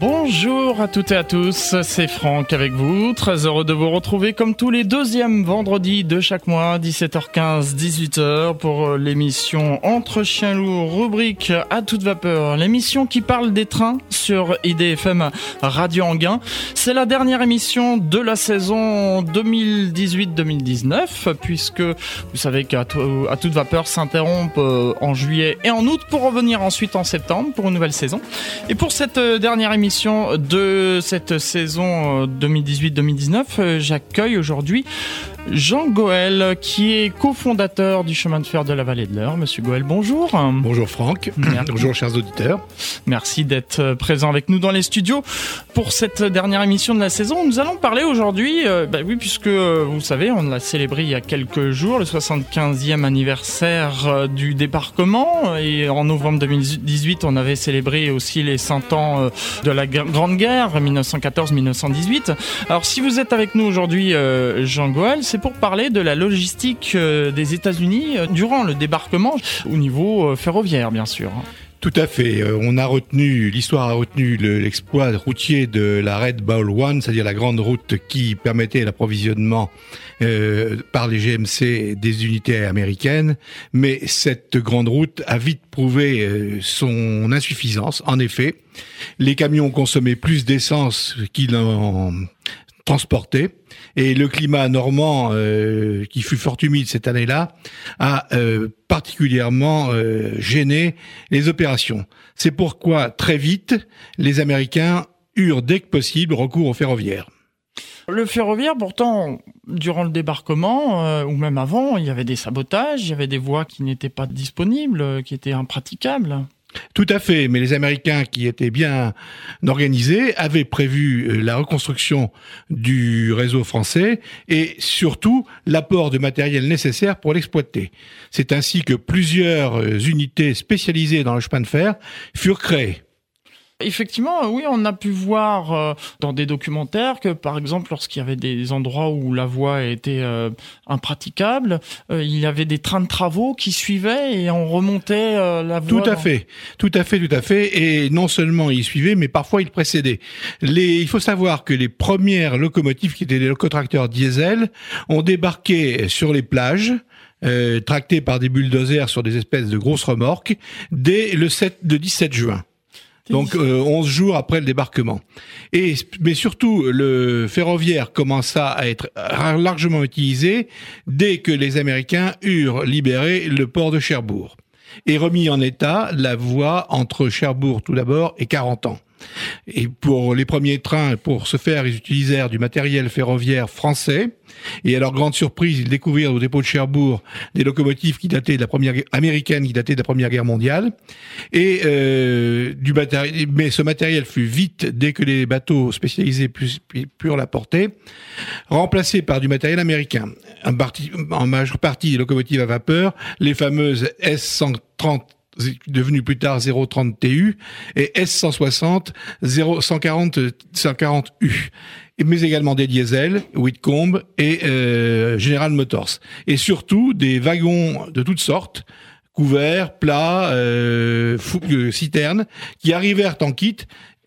Bonjour à toutes et à tous, c'est Franck avec vous. Très heureux de vous retrouver comme tous les deuxièmes vendredis de chaque mois, 17h15, 18h pour l'émission Entre chiens lourds, rubrique à toute vapeur. L'émission qui parle des trains sur IDFM Radio Anguin. C'est la dernière émission de la saison 2018-2019 puisque vous savez qu'à toute vapeur s'interrompt euh, en juillet et en août pour revenir ensuite en septembre pour une nouvelle saison. Et pour cette euh, dernière émission, de cette saison 2018-2019, euh, euh, j'accueille aujourd'hui Jean Goël, qui est cofondateur du chemin de fer de la vallée de l'Eure. Monsieur Goël, bonjour. Bonjour Franck. Bonjour chers auditeurs. Merci d'être euh, présent avec nous dans les studios pour cette dernière émission de la saison. Nous allons parler aujourd'hui, euh, bah oui, puisque euh, vous savez, on l'a célébré il y a quelques jours, le 75e anniversaire du débarquement. Et en novembre 2018, on avait célébré aussi les 100 ans de la Grande Guerre, 1914-1918. Alors si vous êtes avec nous aujourd'hui, Jean Goël, c'est pour parler de la logistique euh, des États-Unis euh, durant le débarquement au niveau euh, ferroviaire, bien sûr. Tout à fait. On a retenu, l'histoire a retenu l'exploit routier de la Red Ball One, c'est-à-dire la grande route qui permettait l'approvisionnement par les GMC des unités américaines. Mais cette grande route a vite prouvé son insuffisance. En effet, les camions consommaient plus d'essence qu'ils en transportaient et le climat normand, euh, qui fut fort humide cette année-là, a euh, particulièrement euh, gêné les opérations. C'est pourquoi très vite, les Américains eurent dès que possible recours au ferroviaire. Le ferroviaire, pourtant, durant le débarquement, ou même avant, il y avait des sabotages, il y avait des voies qui n'étaient pas disponibles, qui étaient impraticables. Tout à fait, mais les Américains qui étaient bien organisés avaient prévu euh, la reconstruction du réseau français et surtout l'apport de matériel nécessaire pour l'exploiter. C'est ainsi que plusieurs euh, unités spécialisées dans le chemin de fer furent créées. Effectivement, oui, on a pu voir euh, dans des documentaires que, par exemple, lorsqu'il y avait des endroits où la voie était euh, impraticable, euh, il y avait des trains de travaux qui suivaient et on remontait la voie. Tout à fait, tout à fait, tout à fait. Et non seulement ils suivaient, mais parfois ils précédaient. Les, il faut savoir que les premières locomotives, qui étaient des locotracteurs diesel, ont débarqué sur les plages. Euh, tractés par des bulldozers sur des espèces de grosses remorques dès le 7, le 17 juin. Donc euh, 11 jours après le débarquement. Et mais surtout le ferroviaire commença à être largement utilisé dès que les Américains eurent libéré le port de Cherbourg et remis en état la voie entre Cherbourg tout d'abord et Carentan. Et pour les premiers trains, pour ce faire, ils utilisèrent du matériel ferroviaire français. Et à leur grande surprise, ils découvrirent au dépôt de Cherbourg des locomotives qui dataient de la première qui dataient de la Première Guerre mondiale. Et euh, du matériel, mais ce matériel fut vite, dès que les bateaux spécialisés purent la porter, remplacé par du matériel américain. En, majeure partie des locomotives à vapeur, les fameuses S130 devenu plus tard 030 TU, et S160 140 140U, mais également des diesels, Whitcomb et euh, General Motors, et surtout des wagons de toutes sortes couverts, plats, euh, euh, citernes, qui arrivèrent en kit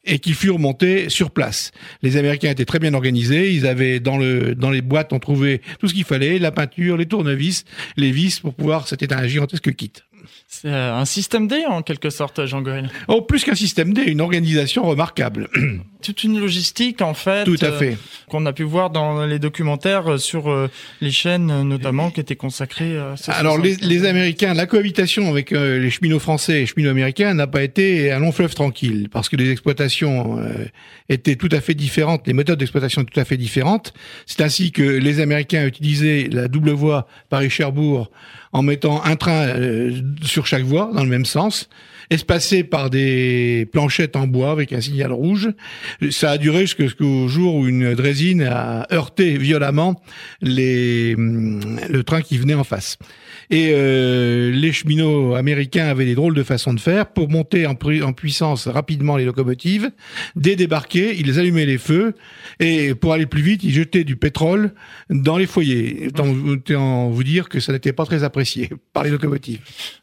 et qui furent montés sur place. Les Américains étaient très bien organisés. Ils avaient dans le dans les boîtes, on trouvait tout ce qu'il fallait, la peinture, les tournevis, les vis pour pouvoir. C'était un gigantesque kit. C'est un système D en quelque sorte, Jean Goël. Oh, plus qu'un système D, une organisation remarquable. Toute une logistique en fait. Tout à fait. Euh, qu'on a pu voir dans les documentaires sur euh, les chaînes notamment qui étaient consacrées. à ce Alors les, les, Américains, la cohabitation avec euh, les cheminots français et les cheminots américains n'a pas été un long fleuve tranquille parce que les exploitations étaient tout à fait différentes, les méthodes d'exploitation tout à fait différentes. C'est ainsi que les Américains utilisaient la double voie Paris-Cherbourg en mettant un train euh, sur chaque voie dans le même sens, espacé par des planchettes en bois avec un signal rouge. Ça a duré jusqu'au jour où une drésine a heurté violemment les, le train qui venait en face. Et euh, les cheminots américains avaient des drôles de façons de faire pour monter en, en puissance rapidement les locomotives. Dès débarquer, ils allumaient les feux et pour aller plus vite, ils jetaient du pétrole dans les foyers. Autant vous dire que ça n'était pas très apprécié par les locomotives.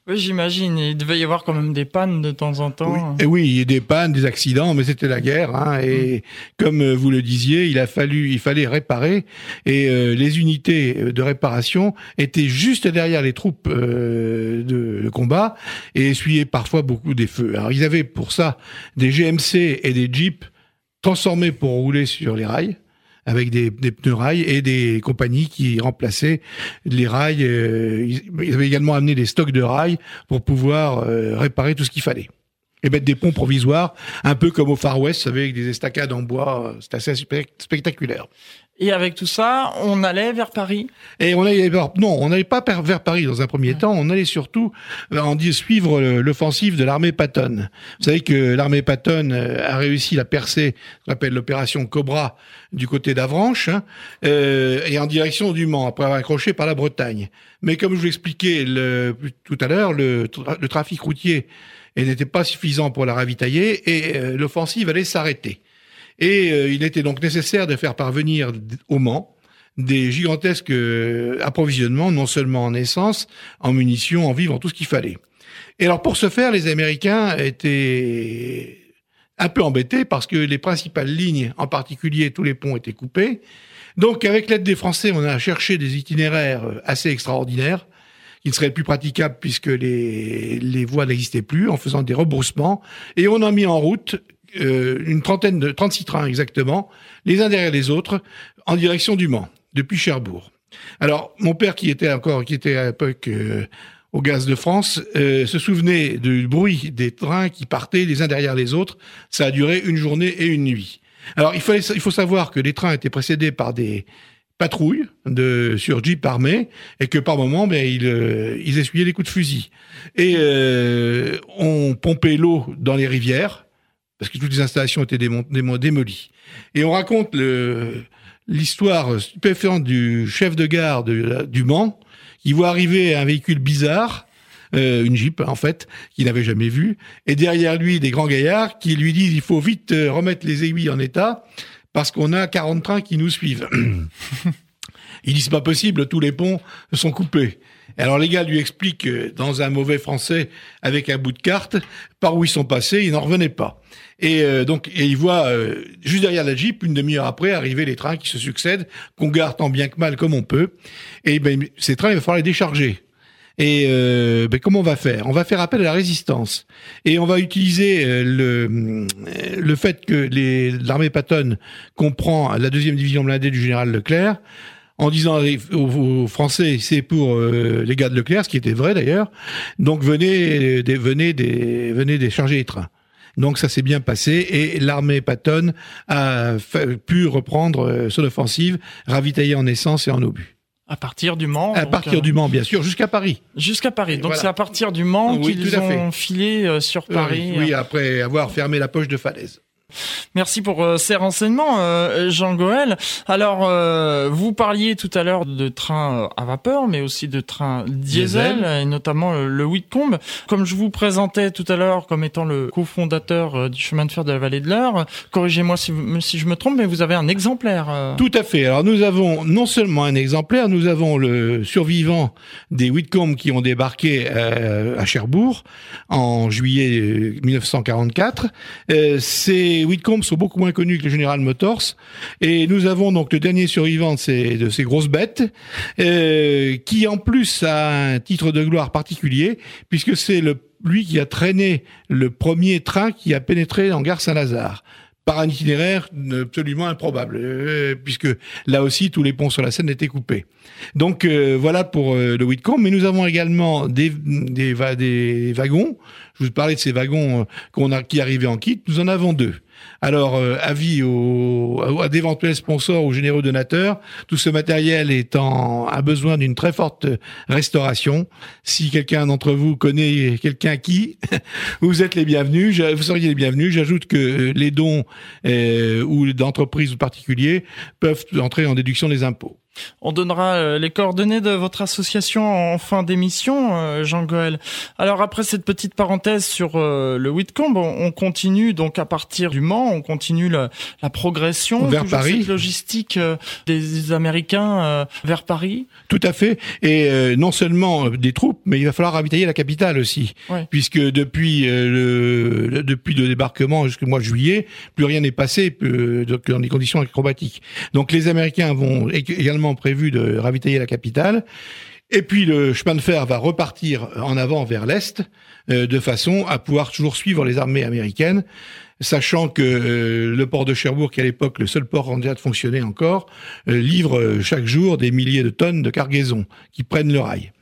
Oui, j'imagine. Il devait y avoir quand même des pannes de temps en temps. Oui, et oui il y a des pannes, des accidents, mais c'était la guerre. Hein, et mm. comme euh, vous le disiez, il a fallu, il fallait réparer. Et euh, les unités de réparation étaient juste derrière les troupes euh, de, combat et essuyaient parfois beaucoup des feux. Alors ils avaient pour ça des GMC et des Jeeps transformés pour rouler sur les rails avec des, des, pneus rails et des compagnies qui remplaçaient les rails. Euh, ils avaient également amené des stocks de rails pour pouvoir euh, réparer tout ce qu'il fallait. Et mettre des ponts provisoires, un peu comme au Far West, avec des estacades en bois. C'est assez spectaculaire. Et avec tout ça, on allait vers Paris. Et on allait vers, non, on n'allait pas vers Paris dans un premier temps. On allait surtout euh, en suivre l'offensive de l'armée Patton. Vous savez que l'armée Patton euh, a réussi la percée, qu'on appelle l'opération Cobra, du côté d'Avranches, hein, euh, et en direction du Mans, après avoir accroché par la Bretagne. Mais comme je vous l'expliquais tout à l'heure, le, le, trafic routier n'était pas suffisant pour la ravitailler et l'offensive allait s'arrêter. Et euh, il était donc nécessaire de faire parvenir au Mans des gigantesques euh, approvisionnements, non seulement en essence, en munitions, en vivres, en tout ce qu'il fallait. Et alors pour ce faire, les Américains étaient un peu embêtés parce que les principales lignes, en particulier tous les ponts, étaient coupés. Donc avec l'aide des Français, on a cherché des itinéraires euh, assez extraordinaires qui ne seraient plus praticables puisque les, les voies n'existaient plus en faisant des rebroussements. Et on a mis en route euh, une trentaine de 36 trains exactement, les uns derrière les autres, en direction du Mans, depuis Cherbourg. Alors, mon père, qui était encore, qui était à l'époque euh, au Gaz de France, euh, se souvenait du bruit des trains qui partaient les uns derrière les autres. Ça a duré une journée et une nuit. Alors, il, faut savoir que les trains étaient précédés par des patrouilles de, sur Jeep armé et que par moment, ben, ils, ils essuyaient les coups de fusil. Et on pompait l'eau dans les rivières parce que toutes les installations étaient démolies. Et on raconte l'histoire stupéfiante du chef de gare du Mans, qui voit arriver un véhicule bizarre, euh, une Jeep en fait, qu'il n'avait jamais vu, et derrière lui des grands gaillards qui lui disent il faut vite euh, remettre les aiguilles en état parce qu'on a 40 trains qui nous suivent. il dit c'est pas possible, tous les ponts sont coupés. Alors les gars lui expliquent dans un mauvais français avec un bout de carte par où ils sont passés, ils n'en revenaient pas. Et euh, donc, et il voit euh, juste derrière la Jeep, une demi-heure après, arriver les trains qui se succèdent, qu'on garde tant bien que mal comme on peut. Et ben, ces trains, il va falloir les décharger. Et euh, ben, comment on va faire? On va faire appel à la résistance. Et on va utiliser le, le fait que l'armée Patton comprend la deuxième division blindée du général Leclerc, en disant aux, Français, c'est pour les gars de Leclerc, ce qui était vrai d'ailleurs. Donc venez, des, venez, des, venez décharger les trains. Donc ça s'est bien passé et l'armée Patton a pu reprendre euh, son offensive, ravitaillée en essence et en obus. À partir du Mans À partir euh, du Mans, bien sûr, jusqu'à Paris. Jusqu'à Paris. Donc c'est à partir du Mans qu'ils ont filé euh, sur Paris. oui, après avoir fermé la poche de falaise. Merci pour euh, ces renseignements, euh, Jean Goël. Alors, euh, vous parliez tout à l'heure de trains à vapeur, mais aussi de trains diesel, et notamment le Whitcomb. Comme je vous présentais tout à l'heure comme étant le cofondateur du chemin de fer de la vallée de l'Eure, corrigez-moi si, si, je me trompe, mais vous avez un exemplaire. Tout à fait. Alors, nous avons non seulement un exemplaire, nous avons le survivant des Whitcomb qui ont débarqué à Cherbourg en juillet 1944. C'est les Whitcomb sont beaucoup moins connus que les General Motors. Et nous avons donc le dernier survivant de ces, grosses bêtes, euh, qui en plus a un titre de gloire particulier, puisque c'est lui qui a traîné le premier train qui a pénétré en gare Saint-Lazare par un itinéraire absolument improbable, euh, puisque là aussi tous les ponts sur la Seine étaient coupés. Donc euh, voilà pour le Whitcomb, mais nous avons également des wagons. Je vous parlais de ces wagons a, qui arrivaient en kit. Nous en avons deux. Alors, euh, avis aux, à d'éventuels sponsors ou généreux donateurs, tout ce matériel étant a besoin d'une très forte restauration. Si quelqu'un d'entre vous connaît quelqu'un qui, vous êtes les bienvenus. Vous seriez les bienvenus. J'ajoute que les dons euh, ou d'entreprises ou particuliers peuvent entrer en déduction des impôts. On donnera euh, les coordonnées de votre association en fin d'émission, euh, Jean Goël. Alors après cette petite parenthèse sur euh, le Whitcomb, on continue donc à partir du Mans, on continue la, progression vers Paris, cette logistique des Américains vers Paris. Tout à fait. Et non seulement des troupes, mais il va falloir ravitailler la capitale aussi, puisque depuis le depuis le débarquement jusqu'au mois de juillet, plus rien n'est passé dans des conditions acrobatiques. Donc les Américains vont également prévu de ravitailler la capitale. Et puis le chemin de fer va repartir en avant vers l'est, euh, de façon à pouvoir toujours suivre les armées américaines, sachant que euh, le port de Cherbourg, qui à l'époque le seul port en de fonctionner encore, euh, livre chaque jour des milliers de tonnes de cargaisons qui prennent le rail.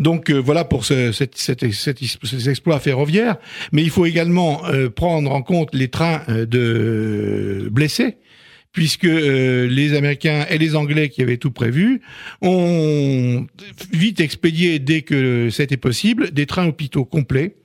Donc voilà pour ce, cet, cet, exploit ferroviaire, mais il faut également prendre en compte les trains de blessés puisque euh, les Américains et les Anglais qui avaient tout prévu ont vite expédié dès que c'était possible des trains hôpitaux complets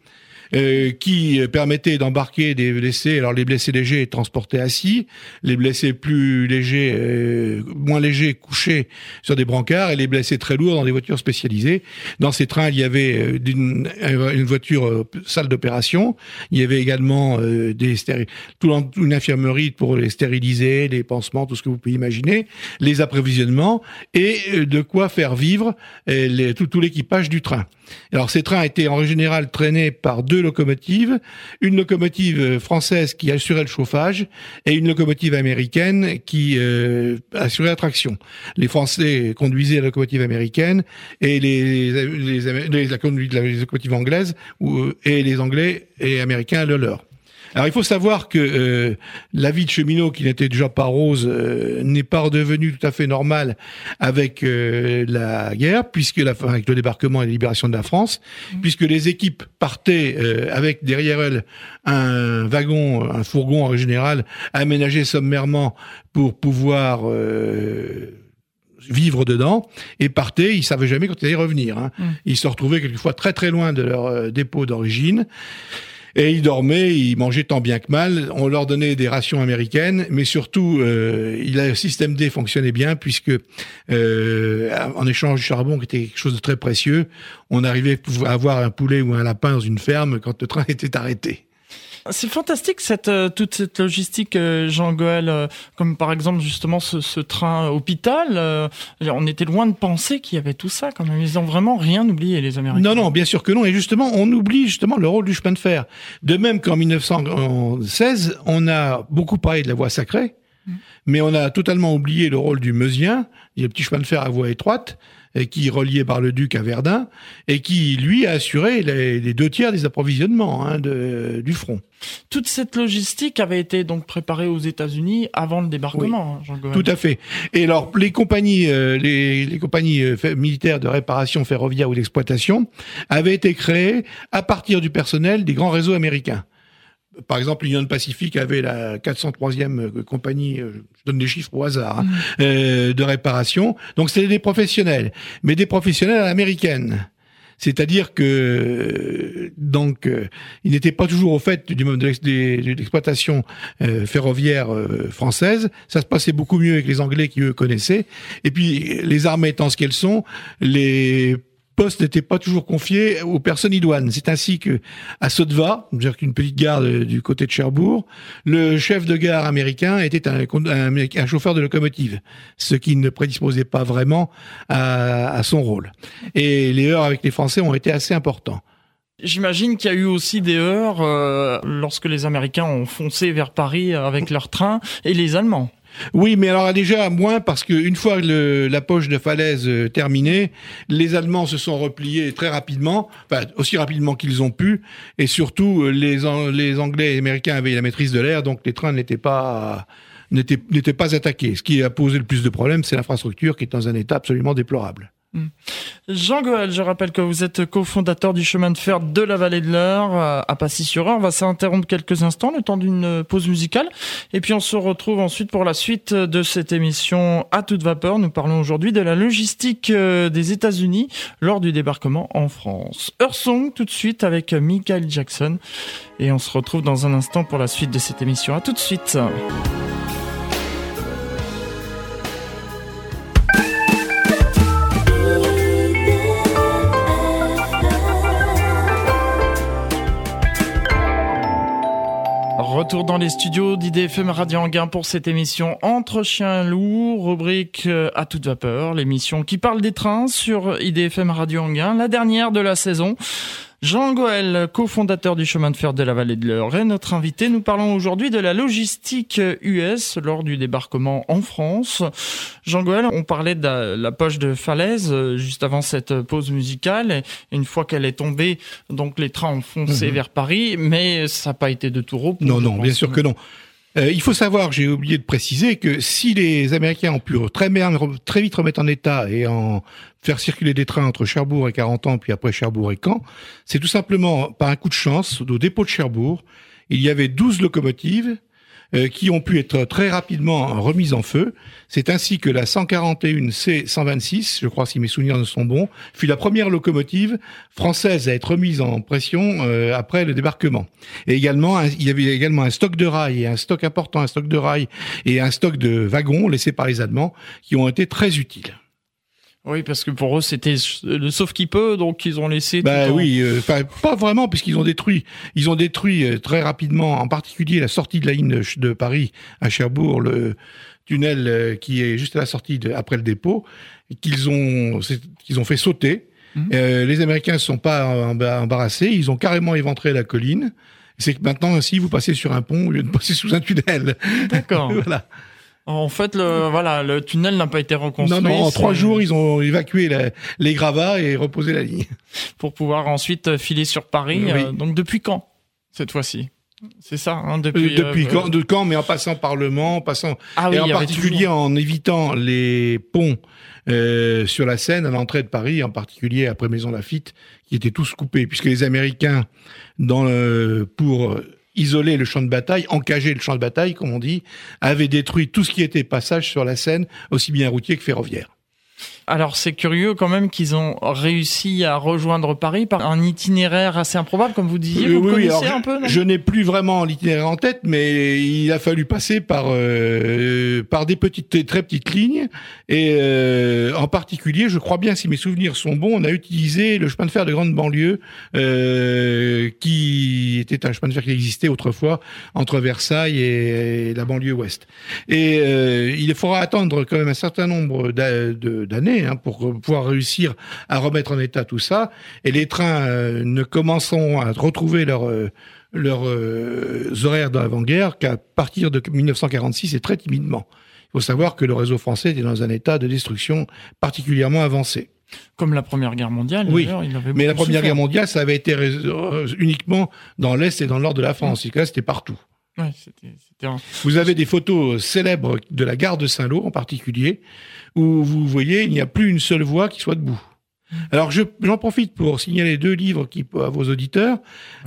euh, qui permettait d'embarquer des blessés. Alors les blessés légers transportés assis, les blessés plus légers, euh, moins légers couchés sur des brancards et les blessés très lourds dans des voitures spécialisées. Dans ces trains, il y avait euh, une, une voiture salle d'opération. Il y avait également des tout une infirmerie pour les stériliser, les pansements, tout ce que vous pouvez imaginer, les approvisionnements et de quoi faire vivre tout, tout l'équipage du train. Alors ces trains étaient en général traînés par deux une locomotive française qui assurait le chauffage et une locomotive américaine qui euh, assurait la traction. Les Français conduisaient la locomotive américaine et les, les, locomotive anglaise et les Anglais et Américains le leur. Alors il faut savoir que euh, la vie de cheminot, qui n'était déjà pas rose, euh, n'est pas redevenue tout à fait normale avec euh, la guerre, puisque la, avec le débarquement et la libération de la France, mmh. puisque les équipes partaient avec derrière elles un wagon, un fourgon en général, aménagé sommairement pour pouvoir vivre dedans et partaient, ils savaient jamais quand ils allaient revenir. Hein. Mmh. Ils se retrouvaient quelquefois très très loin de leur dépôt d'origine. Et ils dormaient, ils mangeaient tant bien que mal. On leur donnait des rations américaines, mais surtout, euh, le système D fonctionnait bien puisque euh, en échange du charbon, qui était quelque chose de très précieux, on arrivait à avoir un poulet ou un lapin dans une ferme quand le train était arrêté. C'est fantastique cette euh, toute cette logistique, euh, Jean Goël, euh, comme par exemple justement ce, ce train hôpital. on était loin de penser qu'il y avait tout ça. Quand même, ils ont vraiment rien oublié les Américains. Non, non, bien sûr que non. Et justement, on oublie justement le rôle du chemin de fer. De même qu'en 1916, on a beaucoup parlé de la voie sacrée, mm. mais on a totalement oublié le rôle du meusien, le petit chemin de fer à voie étroite qui reliait par le duc à Verdun, et qui, lui, a assuré les, deux tiers des approvisionnements hein, de, du front. Toute cette logistique avait été donc préparée aux États-Unis avant le débarquement. Hein, Tout à fait. Et alors, les compagnies, euh, les, les, compagnies euh, militaires de réparation ferroviaire ou d'exploitation avaient été créées à partir du personnel des grands réseaux américains par exemple, l'Union Pacifique avait la 403e euh, compagnie, euh, je donne des chiffres au hasard, hein, mm. euh, de réparation. Donc c'était des professionnels, mais des professionnels à l'américaine. C'est-à-dire que donc ils n'étaient pas toujours au fait du de l'exploitation ferroviaire française. Ça se passait beaucoup mieux avec les Anglais qui eux connaissaient. Et puis les armées étant ce qu'elles sont, les poste n'était pas toujours confié aux personnes idoines. C'est ainsi que à Sodva, dire qu'une petite gare du côté de Cherbourg, le chef de gare américain était un, chauffeur de locomotive, ce qui ne prédisposait pas vraiment à, son rôle. Et les heures avec les Français ont été assez importants. J'imagine qu'il y a eu aussi des heures euh, lorsque les Américains ont foncé vers Paris avec leur train et les Allemands. Oui, mais alors déjà moins parce qu'une fois le, la poche de falaise euh, terminée, les Allemands se sont repliés très rapidement, enfin aussi rapidement qu'ils ont pu, et surtout euh, les, les Anglais et les Américains avaient la maîtrise de l'air, donc les trains n'étaient pas n'étaient pas attaqués. Ce qui a posé le plus de problèmes, c'est l'infrastructure qui est dans un état absolument déplorable. Hmm. Jean Goël, je rappelle que vous êtes cofondateur du chemin de fer de la vallée de l'Eure à Passy-sur-Eure. On va s'interrompre quelques instants, le temps d'une pause musicale. Et puis on se retrouve ensuite pour la suite de cette émission à toute vapeur. Nous parlons aujourd'hui de la logistique euh, des États-Unis lors du débarquement en France. Song tout de suite avec Michael Jackson. Et on se retrouve dans un instant pour la suite de cette émission. À tout de suite. Retour dans les studios d'IDFM Radio Anguin pour cette émission Entre chiens loups, rubrique euh, à toute vapeur, l'émission qui parle des trains sur IDFM Radio Anguin, la dernière de la saison. Jean Goël, cofondateur du chemin de fer de la vallée de l'Eure, est notre invité. Nous parlons aujourd'hui de la logistique US lors du débarquement en France. Jean Goël, on parlait de la, poche de falaise euh, juste avant cette pause musicale. Et une fois qu'elle est tombée, donc les trains ont foncé mhm. vers Paris, mais ça n'a pas été de tout repos. Non, non, bien sûr que non. Euh, il faut savoir, j'ai oublié de préciser, que si les Américains ont pu très, vite remettre en état et en faire circuler des trains entre Cherbourg et 40 ans, puis après Cherbourg et Caen, c'est tout simplement par un coup de chance, au dépôt de Cherbourg, il y avait 12 locomotives qui ont pu être très rapidement remises en feu. C'est ainsi que la 141 C126, je crois si mes souvenirs ne sont bons, fut la première locomotive française à être remise en pression euh, après le débarquement. Et également, il y avait également un stock de rails et un stock important, un stock de rails et un stock de wagons laissés par les Allemands qui ont été très utiles. Oui, parce que pour eux, c'était le sauf qui peut, donc ils ont laissé. Bah oui, euh, pas vraiment, puisqu'ils ont détruit, ils ont détruit euh, très rapidement, en particulier la sortie de la ligne de, Paris à Cherbourg, le tunnel euh, qui est juste à la sortie de, après le dépôt, qu'ils ont, qu'ils ont fait sauter. Mhm. les Américains ne sont pas embarrassés, ils ont carrément éventré la colline. C'est que maintenant, ainsi, vous passez sur un pont au lieu de passer sous un tunnel. D'accord. voilà. En fait, le, voilà, le tunnel n'a pas été reconstruit. Non, non, en trois jours, ils ont évacué les gravats et reposé la ligne. Pour pouvoir ensuite filer sur Paris. Euh, donc depuis quand, cette fois-ci? C'est ça, hein, depuis. Euh, depuis euh, quand, de quand, mais en passant par le Mans, en passant, ah et en particulier en évitant les ponts sur la Seine à l'entrée de Paris, en particulier après Maison Lafitte, qui étaient tous coupés, puisque les Américains, dans pour isolé le champ de bataille, encagé le champ de bataille, comme on dit, avait détruit tout ce qui était passage sur la Seine, aussi bien routier que ferroviaire. Alors c'est curieux quand même qu'ils ont réussi à rejoindre Paris par un itinéraire assez improbable, comme vous disiez. Vous connaissez un peu Je n'ai plus vraiment l'itinéraire en tête, mais il a fallu passer par euh, par des petites, très petites lignes, et euh, en particulier, je crois bien, si mes souvenirs sont bons, on a utilisé le chemin de fer de grande banlieue, euh, qui était un chemin de fer qui existait autrefois entre Versailles et, la banlieue ouest. Et il faudra attendre quand même un certain nombre d'années Hein, pour pouvoir réussir à remettre en état tout ça. Et les trains euh, ne commenceront à retrouver leur euh, leurs euh, horaires d'avant-guerre qu'à partir de 1946 et très timidement. Il faut savoir que le réseau français était dans un état de destruction particulièrement avancé. Comme la Première Guerre mondiale. Oui, mais la Première Guerre mondiale, ça avait été uniquement dans l'Est et dans le Nord de la France. Mmh. C'était partout. Ouais, Vous avez des photos célèbres de la gare de Saint-Lô en particulier, où vous voyez, il n'y a plus une seule voie qui soit debout. Alors j'en profite pour signaler deux livres qui, à vos auditeurs.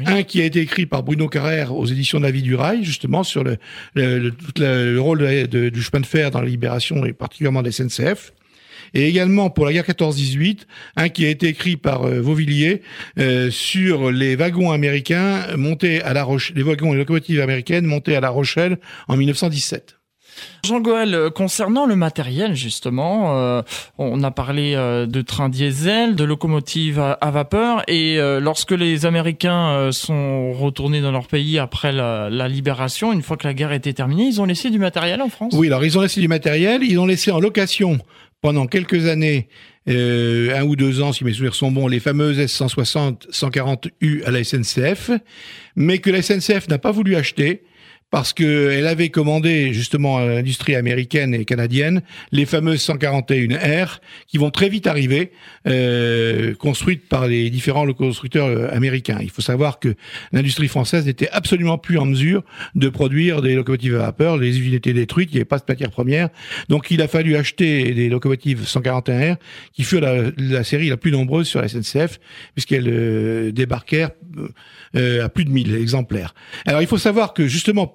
Un qui a été écrit par Bruno Carrère aux éditions de la vie du rail, justement sur le, le, le, rôle du chemin de fer dans la libération et particulièrement des SNCF et également pour la guerre 14-18, un qui a été écrit par euh, Vauvilliers euh, sur les wagons américains montés à la Rochelle, les wagons et locomotives américaines montées à La Rochelle en 1917. Jean Goël, euh, concernant le matériel justement, on a parlé de trains diesel, de locomotives à, vapeur, et lorsque les Américains sont retournés dans leur pays après la, la, libération, une fois que la guerre était terminée, ils ont laissé du matériel en France? Oui, alors ils ont laissé du matériel, ils ont laissé en location pendant quelques années, euh, un ou deux ans, si mes souvenirs sont bons, les fameuses S160, 140U à la SNCF, mais que la SNCF n'a pas voulu acheter parce qu'elle avait commandé justement à l'industrie américaine et canadienne les fameuses 141R qui vont très vite arriver, euh, construites par les différents constructeurs euh, américains. Il faut savoir que l'industrie française n'était absolument plus en mesure de produire des locomotives à vapeur. Les usines étaient détruites, il n'y avait pas de matière première. Donc il a fallu acheter des locomotives 141R qui furent la, série la plus nombreuse sur la SNCF puisqu'elles euh, débarquèrent euh, à plus de 1000 exemplaires. Alors il faut savoir que justement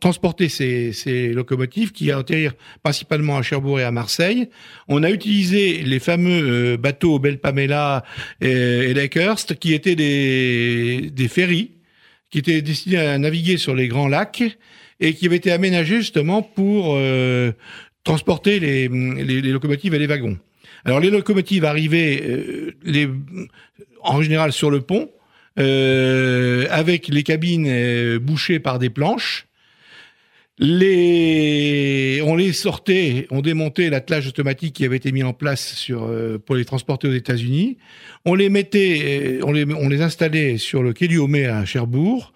transporter ces, locomotives qui atterrirent principalement à Cherbourg et à Marseille, on a utilisé les fameux euh, bateaux Belle Pamela et, Lakehurst qui étaient des, ferries qui étaient destinés à naviguer sur les grands lacs et qui avaient été aménagés justement pour euh, transporter les, locomotives et les wagons. Alors les locomotives arrivaient euh, en général sur le pont, euh, avec les cabines bouchées par des planches, Les, on les sortait, on démontait l'attelage automatique qui avait été mis en place euh, pour les transporter aux États-Unis. On les mettait, euh, on les, installait sur le quai du Homais à Cherbourg.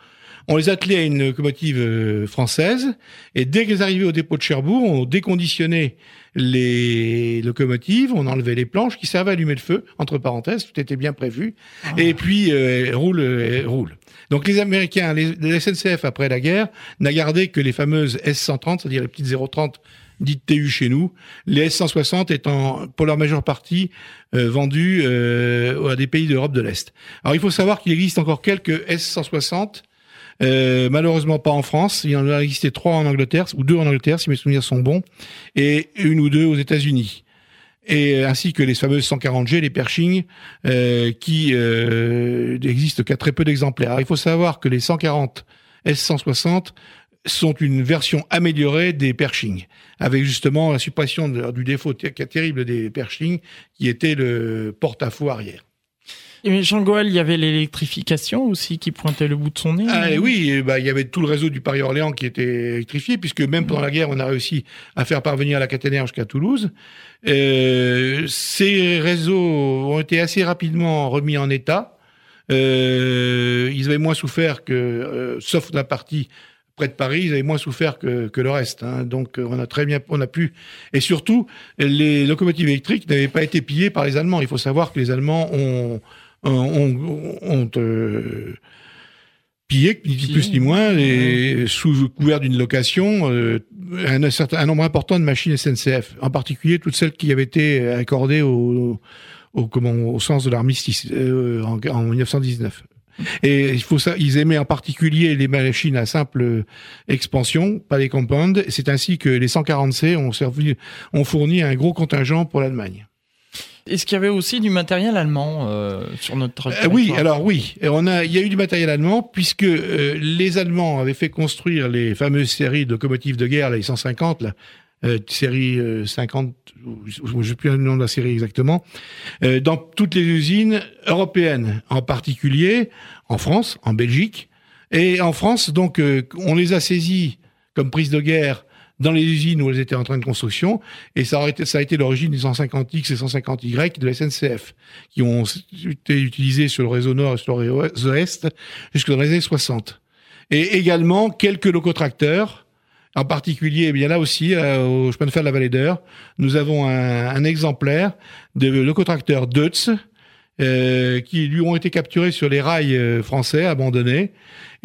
On les attelait à une locomotive euh, française et dès qu'ils arrivaient au dépôt de Cherbourg, on déconditionnait les locomotives, on enlevait les planches qui servaient à allumer le feu, entre parenthèses, tout était bien prévu, ah. et puis euh, roule, roule. Donc les Américains, les, SNCF après la guerre, n'a gardé que les fameuses S130, c'est-à-dire les petites 030 dites TU chez nous, les S160 étant pour leur majeure partie euh, vendus euh, à des pays d'Europe de l'Est. Alors il faut savoir qu'il existe encore quelques S160 euh, malheureusement pas en France. Il en a existé trois en Angleterre, ou deux en Angleterre, si mes souvenirs sont bons, et une ou deux aux États-Unis. Et euh, ainsi que les fameuses 140G, les Pershing, euh, qui euh, qu'à très peu d'exemplaires. Il faut savoir que les 140 S160 sont une version améliorée des Pershing, avec justement la suppression du défaut terrible des Pershing, qui était le porte-à-faux arrière. Et Jean Goël, il y avait l'électrification aussi qui pointait le bout de son nez. Ah, oui, bah, il y avait tout le réseau du Paris-Orléans qui était électrifié, puisque même pendant la guerre, on a réussi à faire parvenir la caténaire jusqu'à Toulouse. Euh, ces réseaux ont été assez rapidement remis en état. Euh, ils avaient moins souffert que, euh, sauf la partie près de Paris, ils avaient moins souffert que, que le reste. Hein. Donc on a très bien, on a pu, et surtout les locomotives électriques n'avaient pas été pillées par les Allemands. Il faut savoir que les Allemands ont on, on te pillé, ni plus ni moins, et sous couvert d'une location, euh, un, certain, un nombre important de machines SNCF, en particulier toutes celles qui avaient été accordées au, au, comment, au sens de l'armistice euh, en, en 1919. Et il faut ça, ils aimaient en particulier les machines à simple expansion, pas les compounds. C'est ainsi que les 140C ont servi, ont fourni un gros contingent pour l'Allemagne. Est-ce qu'il y avait aussi du matériel allemand euh, sur notre euh, Oui, alors oui, on a, il y a eu du matériel allemand puisque euh, les Allemands avaient fait construire les fameuses séries de locomotives de guerre, les 150, là, série 50, je ne sais plus le nom de la série exactement, dans toutes les usines européennes, en particulier en France, en Belgique, et en France, donc on les a saisis comme prise de guerre dans les usines où elles étaient en train de construction, et ça, a été, l'origine des 150X et 150Y de la SNCF, qui ont été utilisés sur le réseau Nord et sur le réseau Est jusque dans les années 60. Et également quelques locotracteurs, en particulier, eh bien là aussi, euh, au chemin de fer de la Vallée d'Eure, nous avons un, un, exemplaire de locotracteur Deutz, euh, qui lui ont été capturés sur les rails euh, français, abandonnés,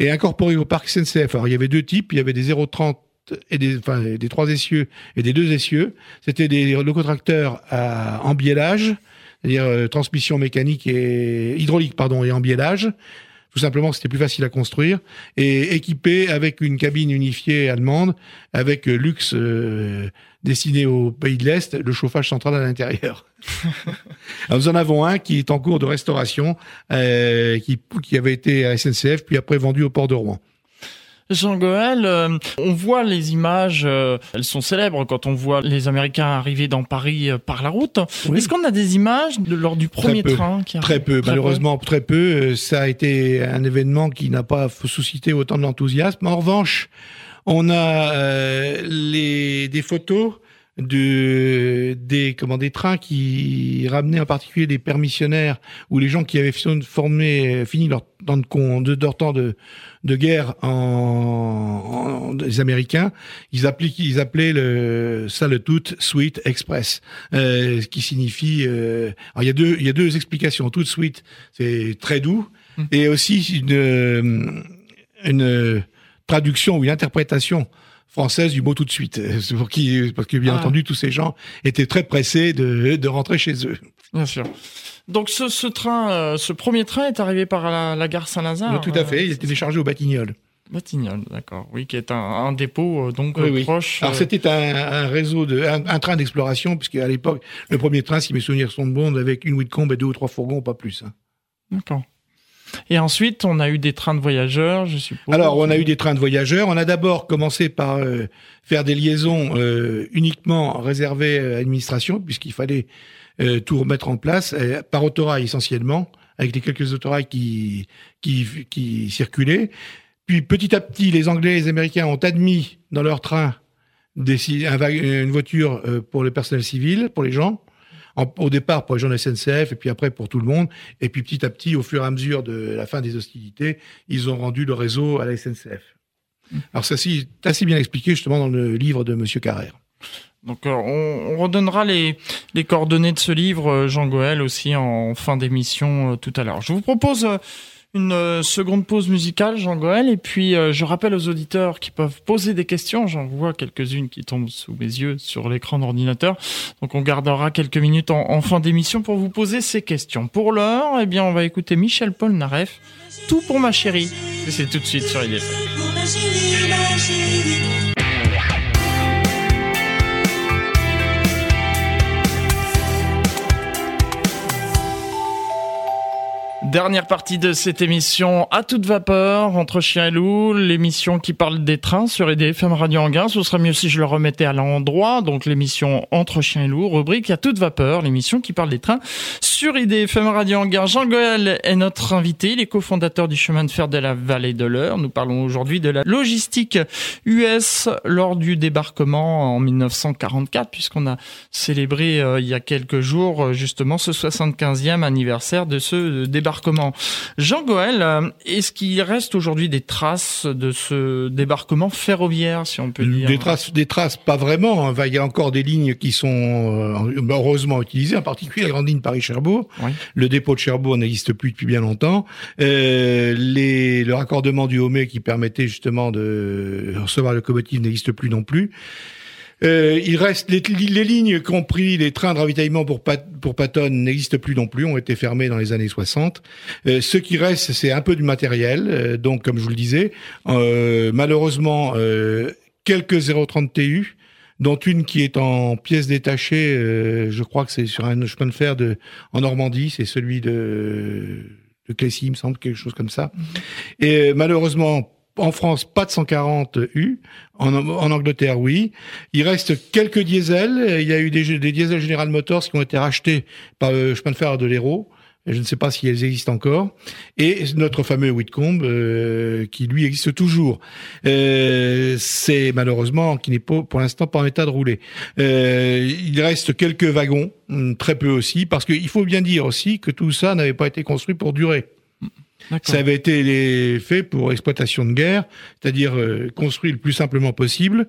et incorporés au parc SNCF. Alors il y avait deux types, il y avait des 030 et des, enfin, des trois essieux et des deux essieux. C'était des locotracteurs à embiellage, c'est-à-dire euh, transmission mécanique et hydraulique, pardon, et embiellage. Tout simplement, c'était plus facile à construire et équipé avec une cabine unifiée allemande, avec euh, luxe euh, destiné au pays de l'Est, le chauffage central à l'intérieur. nous en avons un qui est en cours de restauration, qui, qui avait été à SNCF, puis après vendu au port de Rouen. Jean Goël, euh, on voit les images, euh, elles sont célèbres quand on voit les Américains arriver dans Paris euh, par la route. Est-ce qu'on a des images de, lors du premier train qui Très peu, malheureusement très peu. Ça a été un événement qui n'a pas suscité autant d'enthousiasme. En revanche, on a les, des photos de des comment des trains qui ramenaient en particulier des permissionnaires ou les gens qui avaient formé fini leur temps de, de leur temps de de guerre en, les Américains ils appelaient ils appelaient le ça le tout Sweet Express euh, qui signifie euh, alors il y a deux il y a deux explications tout suite c'est très doux mmh. et aussi une une traduction ou une interprétation française du mot tout de suite. Pour qui, parce que bien ah. entendu, tous ces gens étaient très pressés de, de rentrer chez eux. Bien sûr. Donc ce, ce train, euh, ce premier train est arrivé par la, la gare Saint-Lazare. tout à fait. Il était déchargé au Batignolles. Batignolles, d'accord. Oui, qui est un, un dépôt euh, donc oui, proche. Alors c'était un, un, réseau de un, un train d'exploration puisque à l'époque le premier train, si mes souvenirs sont bons, avec une Whitcomb et deux ou trois fourgons, pas plus. Hein. D'accord. Et ensuite, on a eu des trains de voyageurs, je suppose. Alors, on a eu des trains de voyageurs. On a d'abord commencé par euh, faire des liaisons euh, uniquement réservées à l'administration, puisqu'il fallait euh, tout remettre en place, par autorail essentiellement, avec les quelques autorails qui, circulaient. Puis petit à petit, les Anglais et les Américains ont admis dans leur train des, une voiture pour le personnel civil, pour les gens. Au départ pour les gens de la SNCF et puis après pour tout le monde. Et puis petit à petit, au fur et à mesure de la fin des hostilités, ils ont rendu le réseau à la SNCF. Alors ça c'est assez bien expliqué justement dans le livre de Monsieur Carrère. Donc euh, on, redonnera les, les, coordonnées de ce livre, euh, Jean Goël, aussi en fin d'émission tout à l'heure. Je vous propose une euh, seconde pause musicale, Jean Goël, et puis euh, je rappelle aux auditeurs qui peuvent poser des questions. J'en vois quelques-unes qui tombent sous mes yeux sur l'écran d'ordinateur. Donc on gardera quelques minutes en, fin d'émission pour vous poser ces questions. Pour l'heure, eh bien, on va écouter Michel Paul Naref, Tout pour ma chérie. C'est tout de suite sur IDF. Dernière partie de cette émission à toute vapeur entre chien et loup, l'émission qui parle des trains sur EDFM Radio Anguin. Ce serait mieux si je le remettais à l'endroit. Donc l'émission entre chien et loup, rubrique à toute vapeur, l'émission qui parle des trains sur IDFM Radio Anguin. Jean Goël est notre invité, il est cofondateur du chemin de fer de la vallée de l'Eure. Nous parlons aujourd'hui de la logistique US lors du débarquement en 1944 puisqu'on a célébré euh, il y a quelques jours euh, justement ce 75e anniversaire de ce débarquement Jean Goël, euh, est-ce qu'il reste aujourd'hui des traces de ce débarquement ferroviaire, si on peut dire Des traces, des traces, pas vraiment. Hein. Il y a encore des lignes qui sont euh, heureusement utilisées, en particulier la grande ligne Paris-Cherbourg. Le dépôt de Cherbourg n'existe plus depuis bien longtemps. Euh, les, le raccordement du Homé qui permettait justement de recevoir le locomotive n'existe plus non plus. Euh, il reste les, les, lignes compris les trains de ravitaillement pour pour Patton n'existent plus non plus, ont été fermés dans les années 60. Euh, ce qui reste, c'est un peu du matériel. Euh, donc, comme je vous le disais, malheureusement, quelques 030 TU dont une qui est en pièces détachées. je crois que c'est sur un chemin de fer de en Normandie, c'est celui de de Clécy, il me semble, quelque chose comme ça. Mm-hmm. Et malheureusement, en France, pas de 140 U. En, Angleterre, oui. Il reste quelques diesels. Il y a eu des, des diesels General Motors qui ont été rachetés par le chemin de fer de l'Hérault. Je ne sais pas si elles existent encore. Et notre fameux Whitcomb, euh, qui lui existe toujours. Euh, c'est malheureusement qui n'est pas pour l'instant pas en état de rouler. Euh, il reste quelques wagons, hum, très peu aussi, parce qu'il faut bien dire aussi que tout ça n'avait pas été construit pour durer. Ça avait été fait pour exploitation de guerre, c'est-à-dire euh, construit le plus simplement possible,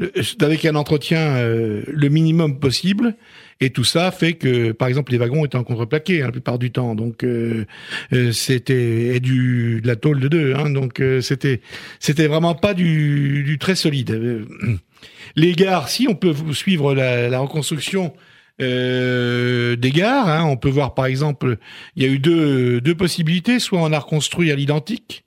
euh, avec un entretien euh, le minimum possible. Et tout ça fait que, par exemple, les wagons étaient en contreplaqué hein, la plupart du temps. Donc, c'était du de la tôle de deux. Hein, donc, c'était c'était vraiment pas du, du très solide. les gares, si on peut suivre la, la reconstruction euh, des gares. Hein. On peut voir par exemple, il y a eu deux, deux possibilités. Soit on a reconstruit à l'identique,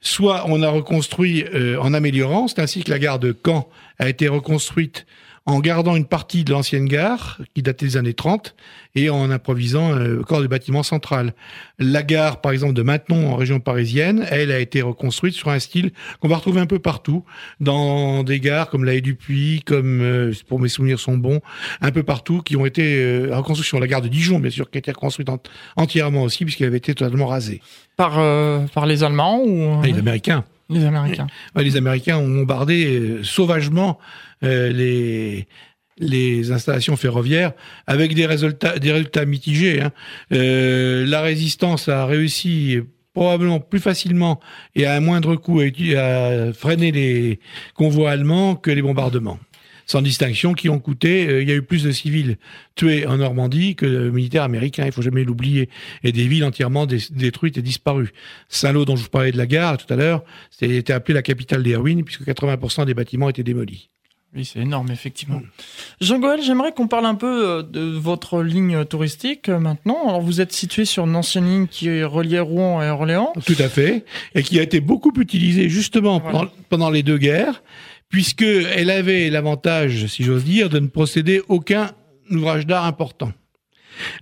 soit on a reconstruit euh, en améliorant. C'est ainsi que la gare de Caen a été reconstruite en gardant une partie de l'ancienne gare qui datait des années 30 et en improvisant euh, le corps du bâtiment central. La gare, par exemple, de Maintenon en région parisienne, elle a été reconstruite sur un style qu'on va retrouver un peu partout, dans des gares comme la Haie du Puy, comme, euh, pour mes souvenirs sont bons, un peu partout, qui ont été euh, reconstruites sur la gare de Dijon, bien sûr, qui a été reconstruite entièrement aussi, puisqu'elle avait été totalement rasée. Par, par les Allemands ou... Ah, les Américains. Les Américains. les Américains ont bombardé sauvagement les les installations ferroviaires avec des résultats mitigés. Hein. Euh, la résistance a réussi probablement plus facilement et à un moindre coût à, à freiner les convois allemands que les bombardements sans distinction, qui ont coûté. Euh, il y a eu plus de civils tués en Normandie que de militaires américains. Il faut jamais l'oublier. Et des villes entièrement détruites et disparues. Saint-Lô, dont je vous parlais de la gare tout à l'heure, c'était appelé la capitale des ruines puisque 80% des bâtiments étaient démolis. Oui, c'est énorme, effectivement. Jean-Goël, j'aimerais qu'on parle un peu euh, de votre ligne touristique euh, maintenant. Alors, vous êtes situé sur une ancienne ligne qui reliait Rouen et Orléans. Tout à fait. Et qui a été beaucoup utilisée justement pendant, pendant, les deux guerres, puisque elle avait l'avantage, si j'ose dire, de ne procéder aucun ouvrage d'art important.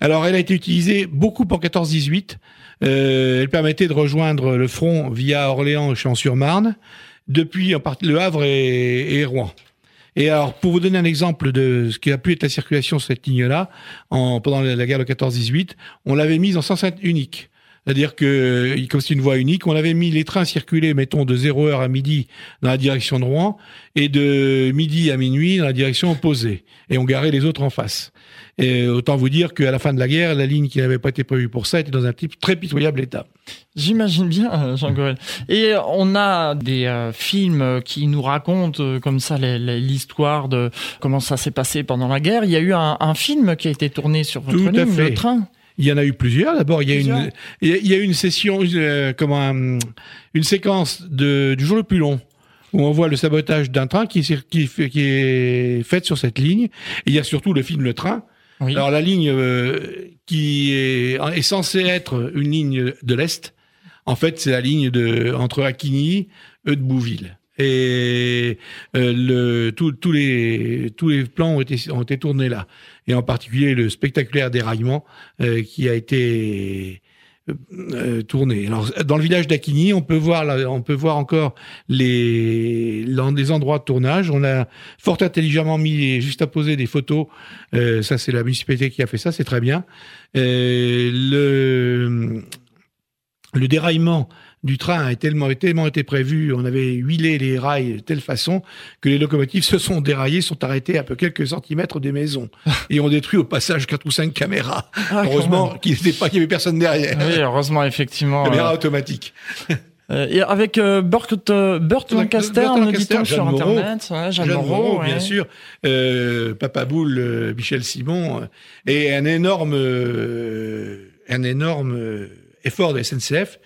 Alors, elle a été utilisée beaucoup en 14-18. Euh, elle permettait de rejoindre le front via Orléans et Champs-sur-Marne, depuis en partie le Havre et, et Rouen. Et alors, pour vous donner un exemple de ce qui a pu être la circulation sur cette ligne-là, pendant la guerre de 14-18, on l'avait mise en sens unique. C'est-à-dire que, comme c'est une voie unique, on avait mis les trains circuler, mettons, de 0 heure à midi dans la direction de Rouen et de midi à minuit dans la direction opposée. Et on garait les autres en face. Et autant vous dire qu'à la fin de la guerre, la ligne qui n'avait pas été prévue pour ça était dans un type très pitoyable état. J'imagine bien, euh, Jean Goël. Et on a des euh, films qui nous racontent euh, comme ça l'histoire de comment ça s'est passé pendant la guerre. Il y a eu un, un, film qui a été tourné sur votre Tout ligne, le train. Il y en a eu plusieurs. D'abord, il y a une, il y a une session, euh, comment, une séquence de, du jour le plus long où on voit le sabotage d'un train qui, qui, qui est fait sur cette ligne. Et il y a surtout le film Le Train. Alors la ligne euh, qui est, est censée être une ligne de l'Est, en fait, c'est la ligne de, entre Aquigny et de Bouville. Et euh, le, tous les, tous les plans ont été, ont été tournés là. Et en particulier le spectaculaire déraillement euh, qui a été euh, tourné. Alors, dans le village d'Aquigny, on peut voir, on peut voir encore les, les endroits de tournage. On a fort intelligemment mis juste à poser des photos. Euh, ça, c'est la municipalité qui a fait ça, c'est très bien. Euh, le, le déraillement du train a tellement, tellement été prévu, on avait huilé les rails de telle façon que les locomotives se sont déraillées, sont arrêtées à peu quelques centimètres des maisons et ont détruit au passage quatre ou cinq caméras. Ah, heureusement qu'il n'y avait, avait personne derrière. Oui, heureusement, effectivement. Caméra euh... automatique. Euh, et avec euh, Burt, euh, Burt Lancaster, nous dit-on sur Moreau, Internet. Ouais, Jeanne, Jeanne Moreau, Moreau bien sûr. Euh, Papa Boule, euh, Michel Simon. et un énorme, un énorme effort de SNCF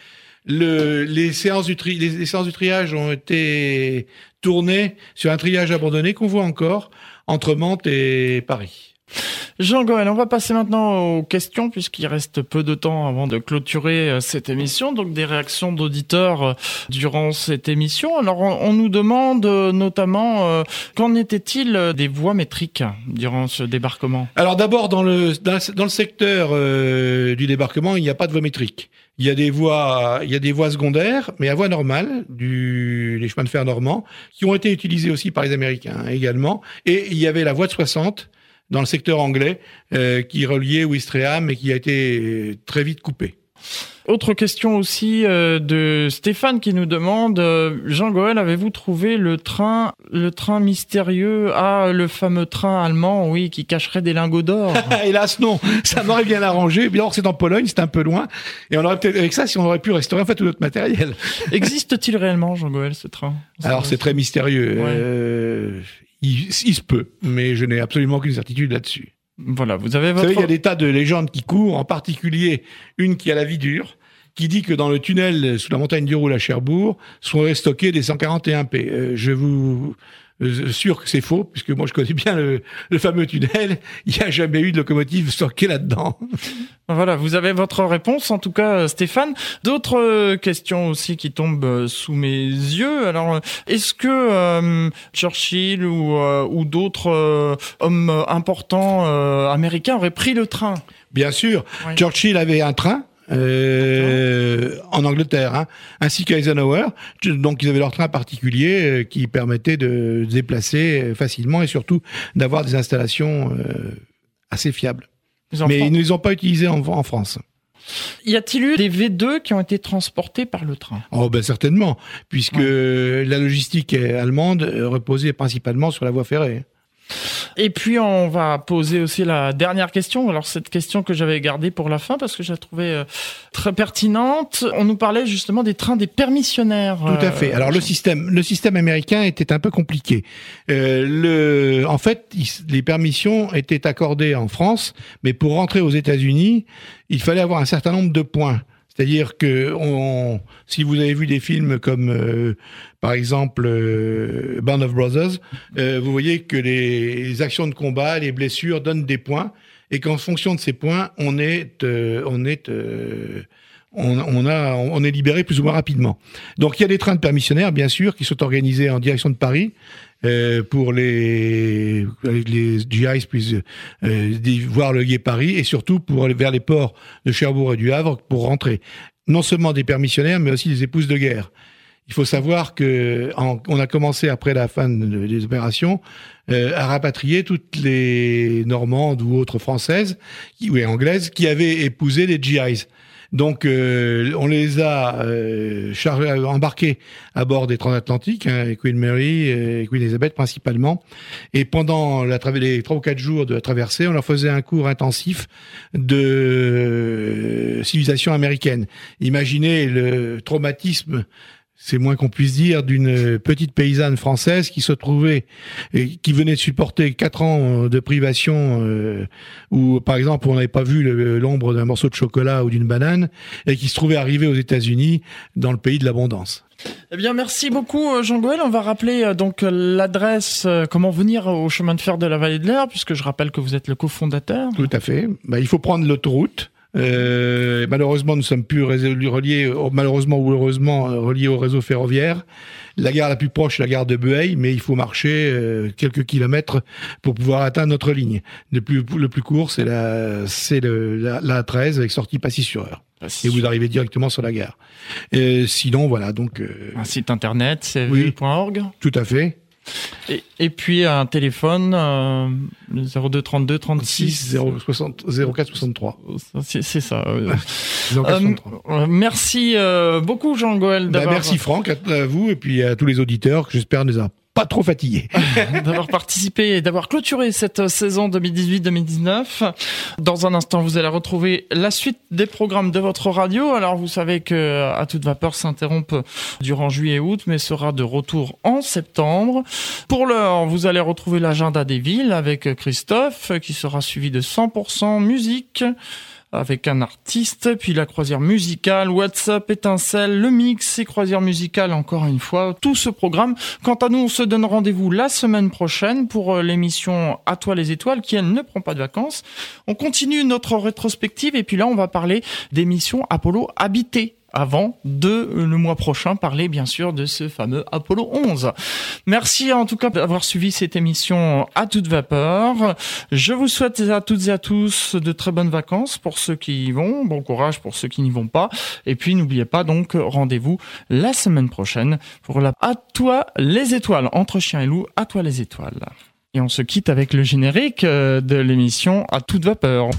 les, séances du triage ont été tournées sur un triage abandonné qu'on voit encore entre Mantes et Paris. Jean Goël, on va passer maintenant aux questions puisqu'il reste peu de temps avant de clôturer cette émission. Donc des réactions d'auditeurs durant cette émission. Alors on, nous demande notamment euh, qu'en était-il des voies métriques durant ce débarquement? Alors d'abord dans le dans, le secteur euh, du débarquement, il n'y a pas de voie métrique. Il y a des voies, il y a des voies secondaires, mais à voie normale, du, les chemins de fer normands, qui ont été utilisés aussi par les Américains également. Et il y avait la voie de 60 dans le secteur anglais euh, qui reliait Ouistreham et qui a été très vite coupée. Autre question aussi euh, de Stéphane qui nous demande euh, Jean Goël, avez-vous trouvé le train, le train mystérieux? Ah, le fameux train allemand, oui, qui cacherait des lingots d'or. Hélas, non. Ça m'aurait bien arrangé. Bien, c'est en Pologne, c'est un peu loin, et on aurait peut-être avec ça, si on aurait pu restaurer en fait tout notre matériel. Existe-t-il réellement, Jean Goël, ce train? Alors, c'est très mystérieux. Ouais. Euh, il, il se peut, mais je n'ai absolument aucune certitude là-dessus. Voilà, vous avez votre... Vous savez, il y a des tas de légendes qui courent, en particulier une qui a la vie dure, qui dit que dans le tunnel sous la montagne du Roule à Cherbourg sont stockés des 141P. Euh, je vous sûr que c'est faux, puisque moi je connais bien le, le fameux tunnel. Il n'y a jamais eu de locomotive stockée là-dedans. Voilà, vous avez votre réponse, en tout cas, Stéphane. D'autres questions aussi qui tombent sous mes yeux. Alors, est-ce que euh, Churchill ou, euh, ou d'autres euh, hommes importants euh, américains auraient pris le train? Bien sûr. Oui. Churchill avait un train. Euh, en Angleterre, hein, ainsi qu'Eisenhower. Donc ils avaient leur train particulier euh, qui permettait de se déplacer facilement et surtout d'avoir des installations euh, assez fiables. Mais ils ne les ont pas utilisés en, en France. Y a-t-il eu des V2 qui ont été transportés par le train? Oh ben certainement, puisque ouais. la logistique allemande reposait principalement sur la voie ferrée. Et puis on va poser aussi la dernière question. Alors cette question que j'avais gardée pour la fin parce que je la trouvais euh, très pertinente. On nous parlait justement des trains des permissionnaires. Tout à fait. Alors le système, le système américain était un peu compliqué. Euh, le, en fait, il, les permissions étaient accordées en France, mais pour rentrer aux États-Unis, il fallait avoir un certain nombre de points. C'est-à-dire que si vous avez vu des films comme euh, par exemple euh, Band of Brothers, euh, vous voyez que les, actions de combat, les blessures donnent des points et qu'en fonction de ces points, on est euh, on est on, a, on est libéré plus ou moins rapidement. Donc il y a des trains de permissionnaires, bien sûr, qui sont organisés en direction de Paris euh, pour les, les GIs puissent euh, voir le guet Paris et surtout pour aller vers les ports de Cherbourg et du Havre pour rentrer. Non seulement des permissionnaires, mais aussi des épouses de guerre. Il faut savoir que on a commencé après la fin de, des opérations euh, à rapatrier toutes les Normandes ou autres françaises ou anglaises qui avaient épousé les GIs. Donc on les a chargés, embarqués à bord des transatlantiques, hein, Queen Mary et Queen Elizabeth principalement. Et pendant la les trois ou quatre jours de la traversée, on leur faisait un cours intensif de civilisation américaine. Imaginez le traumatisme c'est moins qu'on puisse dire, d'une petite paysanne française qui se trouvait et qui venait de supporter quatre ans de privation euh, où, par exemple, on n'avait pas vu l'ombre d'un morceau de chocolat ou d'une banane et qui se trouvait arriver aux États-Unis dans le pays de l'abondance. Eh bien, merci beaucoup, Jean-Goël. On va rappeler euh, donc l'adresse, euh, comment venir au chemin de fer de la Vallée de l'Air, puisque je rappelle que vous êtes le cofondateur. Tout à fait. Bah, il faut prendre l'autoroute euh, malheureusement, nous sommes plus reliés, euh, malheureusement ou heureusement, euh, reliés au réseau ferroviaire. La gare la plus proche, la gare de Bueil, mais il faut marcher quelques kilomètres pour pouvoir atteindre notre ligne. Le plus, le plus court, c'est la, c'est la, la 13 avec sortie Passy sur heure. Et vous arrivez directement sur la gare. Et sinon, voilà, donc. Un site internet, c'est oui, Tout à fait. Et, et, puis un téléphone, euh, 02 32 36 060, 04 63. C'est ça. Euh, euh, merci euh, beaucoup Jean-Goël. Bah, merci Franck, à, vous et puis à tous les auditeurs que j'espère nous a pas trop fatigué. d'avoir participé et d'avoir clôturé cette saison 2018-2019. Dans un instant, vous allez retrouver la suite des programmes de votre radio. Alors, vous savez que à toute vapeur s'interrompt durant juillet et août, mais sera de retour en septembre. Pour l'heure, vous allez retrouver l'agenda des villes avec Christophe, qui sera suivi de 100% musique avec un artiste, puis la croisière musicale, WhatsApp, étincelle, le mix et croisière musicale encore une fois, tout ce programme. Quant à nous, on se donne rendez-vous la semaine prochaine pour euh, l'émission À toi les étoiles qui elle ne prend pas de vacances. On continue notre rétrospective et puis là on va parler d'émissions Apollo habitées avant de euh, le mois prochain parler bien sûr de ce fameux Apollo 11. Merci en tout cas d'avoir suivi cette émission à toute vapeur. Je vous souhaite à toutes et à tous de très bonnes vacances pour ceux qui y vont, bon courage pour ceux qui n'y vont pas et puis n'oubliez pas donc rendez-vous la semaine prochaine pour la À toi les étoiles entre chien et loup, à toi les étoiles. Et on se quitte avec le générique euh, de l'émission à toute vapeur.